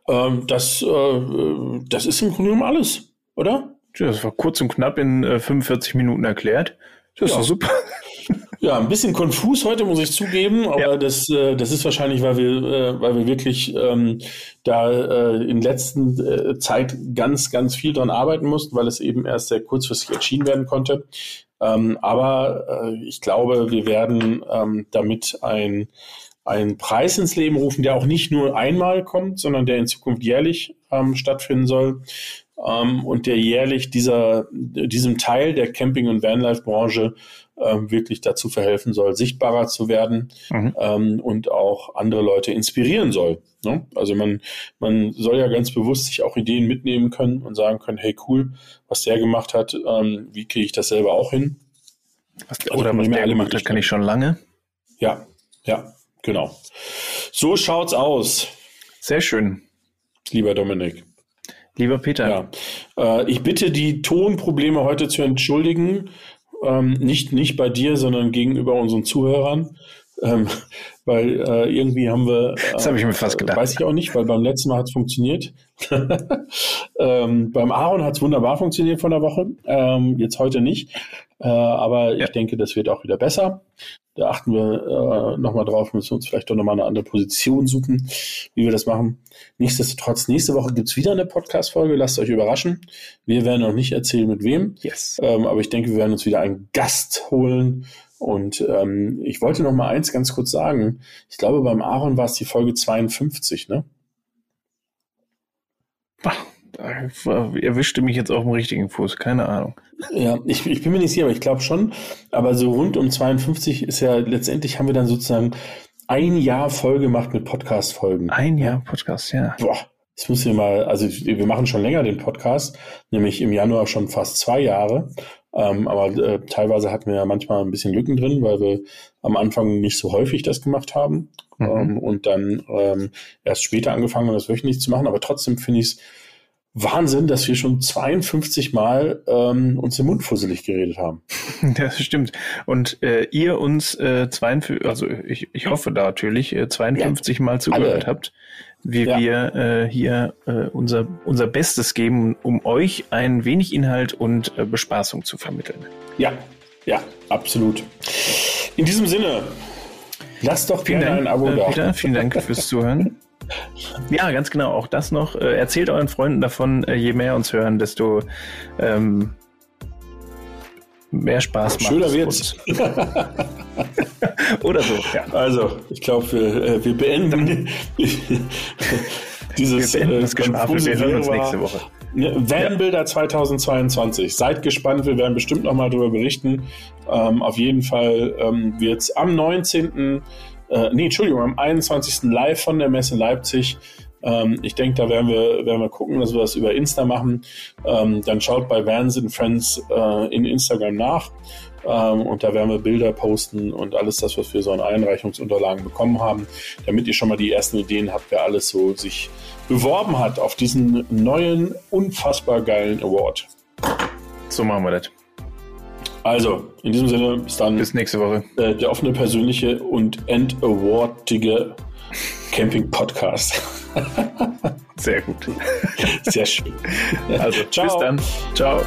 ähm, das, äh, das ist im Grunde genommen alles, oder? Das war kurz und knapp in äh, 45 Minuten erklärt. Das ist ja. doch super. Ja, ein bisschen konfus heute, muss ich zugeben, aber ja. das, äh, das ist wahrscheinlich, weil wir, äh, weil wir wirklich ähm, da äh, in letzter äh, Zeit ganz, ganz viel dran arbeiten mussten, weil es eben erst sehr kurzfristig erschienen werden konnte. Ähm, aber äh, ich glaube, wir werden ähm, damit ein einen Preis ins Leben rufen, der auch nicht nur einmal kommt, sondern der in Zukunft jährlich ähm, stattfinden soll ähm, und der jährlich dieser, diesem Teil der Camping- und Vanlife-Branche ähm, wirklich dazu verhelfen soll, sichtbarer zu werden mhm. ähm, und auch andere Leute inspirieren soll. Ne? Also man, man soll ja ganz bewusst sich auch Ideen mitnehmen können und sagen können, hey cool, was der gemacht hat, ähm, wie kriege ich das selber auch hin? Was, also oder was der gemacht hat, kann ich schon lange. Ja, ja, genau. So schaut's aus. Sehr schön. Lieber Dominik. Lieber Peter. Ja. Äh, ich bitte die Tonprobleme heute zu entschuldigen. Ähm, nicht, nicht bei dir, sondern gegenüber unseren Zuhörern. Ähm, weil äh, irgendwie haben wir. Äh, das habe ich mir fast gedacht. Weiß ich auch nicht, weil beim letzten Mal hat es funktioniert. ähm, beim Aaron hat es wunderbar funktioniert von der Woche. Ähm, jetzt heute nicht. Äh, aber ja. ich denke, das wird auch wieder besser. Da achten wir äh, nochmal drauf, müssen uns vielleicht doch nochmal eine andere Position suchen, wie wir das machen. Nichtsdestotrotz, nächste Woche gibt's wieder eine Podcast-Folge. Lasst euch überraschen. Wir werden noch nicht erzählen, mit wem. Yes. Ähm, aber ich denke, wir werden uns wieder einen Gast holen. Und ähm, ich wollte noch mal eins ganz kurz sagen. Ich glaube, beim Aaron war es die Folge 52, ne? Da erwischte mich jetzt auf dem richtigen Fuß, keine Ahnung. Ja, ich, ich bin mir nicht sicher, aber ich glaube schon. Aber so rund um 52 ist ja letztendlich haben wir dann sozusagen ein Jahr voll gemacht mit Podcast-Folgen. Ein Jahr Podcast, ja. Boah, das müssen wir mal, also wir machen schon länger den Podcast, nämlich im Januar schon fast zwei Jahre. Ähm, aber äh, teilweise hatten wir ja manchmal ein bisschen Lücken drin, weil wir am Anfang nicht so häufig das gemacht haben mhm. ähm, und dann ähm, erst später angefangen haben, das wöchentlich zu machen. Aber trotzdem finde ich es Wahnsinn, dass wir schon 52 Mal ähm, uns im Mund fusselig geredet haben. Das stimmt. Und äh, ihr uns äh, 52, also ich, ich hoffe da natürlich, äh, 52 ja, Mal zugehört alle. habt, wie ja. wir äh, hier äh, unser, unser Bestes geben, um euch ein wenig Inhalt und äh, Bespaßung zu vermitteln. Ja, ja, absolut. In diesem Sinne, lasst doch vielen gerne Dank, ein Abo äh, da. Peter, vielen Dank fürs Zuhören. Ja, ganz genau. Auch das noch. Äh, erzählt euren Freunden davon, äh, je mehr uns hören, desto ähm, mehr Spaß macht Schöner wird's. Oder so, ja. Also, ich glaube, wir, äh, wir beenden dieses wir beenden das Geschwafel. Wir hören uns nächste Woche. Vanbilder ja. 2022. Seid gespannt, wir werden bestimmt nochmal darüber berichten. Ähm, auf jeden Fall ähm, wird es am 19 äh, nee, Entschuldigung, am 21. live von der Messe Leipzig. Ähm, ich denke, da werden wir, werden wir gucken, dass wir das über Insta machen. Ähm, dann schaut bei Vans and Friends äh, in Instagram nach. Ähm, und da werden wir Bilder posten und alles das, was wir so an Einreichungsunterlagen bekommen haben, damit ihr schon mal die ersten Ideen habt, wer alles so sich beworben hat auf diesen neuen, unfassbar geilen Award. So machen wir das. Also, in diesem Sinne, bis dann. Bis nächste Woche. Äh, der offene, persönliche und end-awardige Camping-Podcast. Sehr gut. Sehr schön. Also, Ciao. bis dann. Ciao.